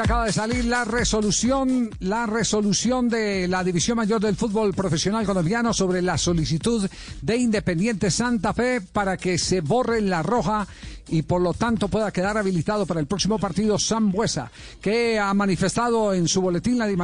Acaba de salir la resolución, la resolución de la División Mayor del Fútbol Profesional Colombiano sobre la solicitud de Independiente Santa Fe para que se borre la roja y por lo tanto pueda quedar habilitado para el próximo partido Sam Buesa, que ha manifestado en su boletín la Di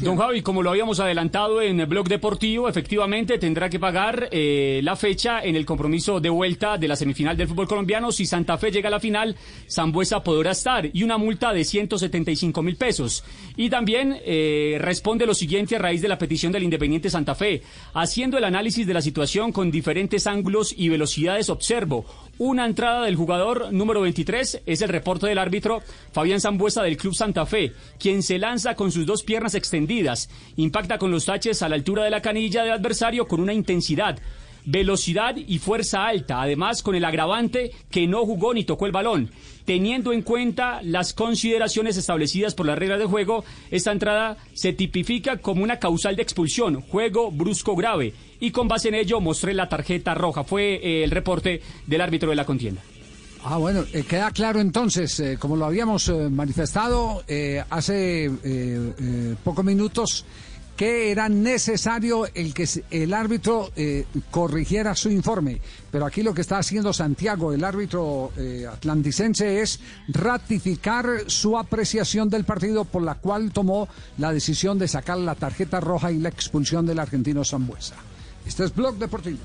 Don Javi, como lo habíamos adelantado en el blog deportivo, efectivamente tendrá que pagar eh, la fecha en el compromiso de vuelta de la semifinal del fútbol colombiano. Si Santa Fe llega a la final, Zambuesa podrá estar y una multa de 175 mil pesos. Y también eh, responde lo siguiente a raíz de la petición del Independiente Santa Fe. Haciendo el análisis de la situación con diferentes ángulos y velocidades, observo una entrada del jugador número 23, es el reporte del árbitro Fabián Zambuesa del Club Santa Fe, quien se lanza con sus dos piernas extendidas, impacta con los taches a la altura de la canilla del adversario con una intensidad velocidad y fuerza alta, además con el agravante que no jugó ni tocó el balón. Teniendo en cuenta las consideraciones establecidas por las reglas de juego, esta entrada se tipifica como una causal de expulsión, juego brusco grave, y con base en ello mostré la tarjeta roja. Fue eh, el reporte del árbitro de la contienda. Ah, bueno, eh, queda claro entonces, eh, como lo habíamos manifestado hace pocos minutos, que era necesario el que el árbitro eh, corrigiera su informe. Pero aquí lo que está haciendo Santiago, el árbitro eh, atlanticense, es ratificar su apreciación del partido por la cual tomó la decisión de sacar la tarjeta roja y la expulsión del argentino Zambuesa. Este es Blog Deportivo.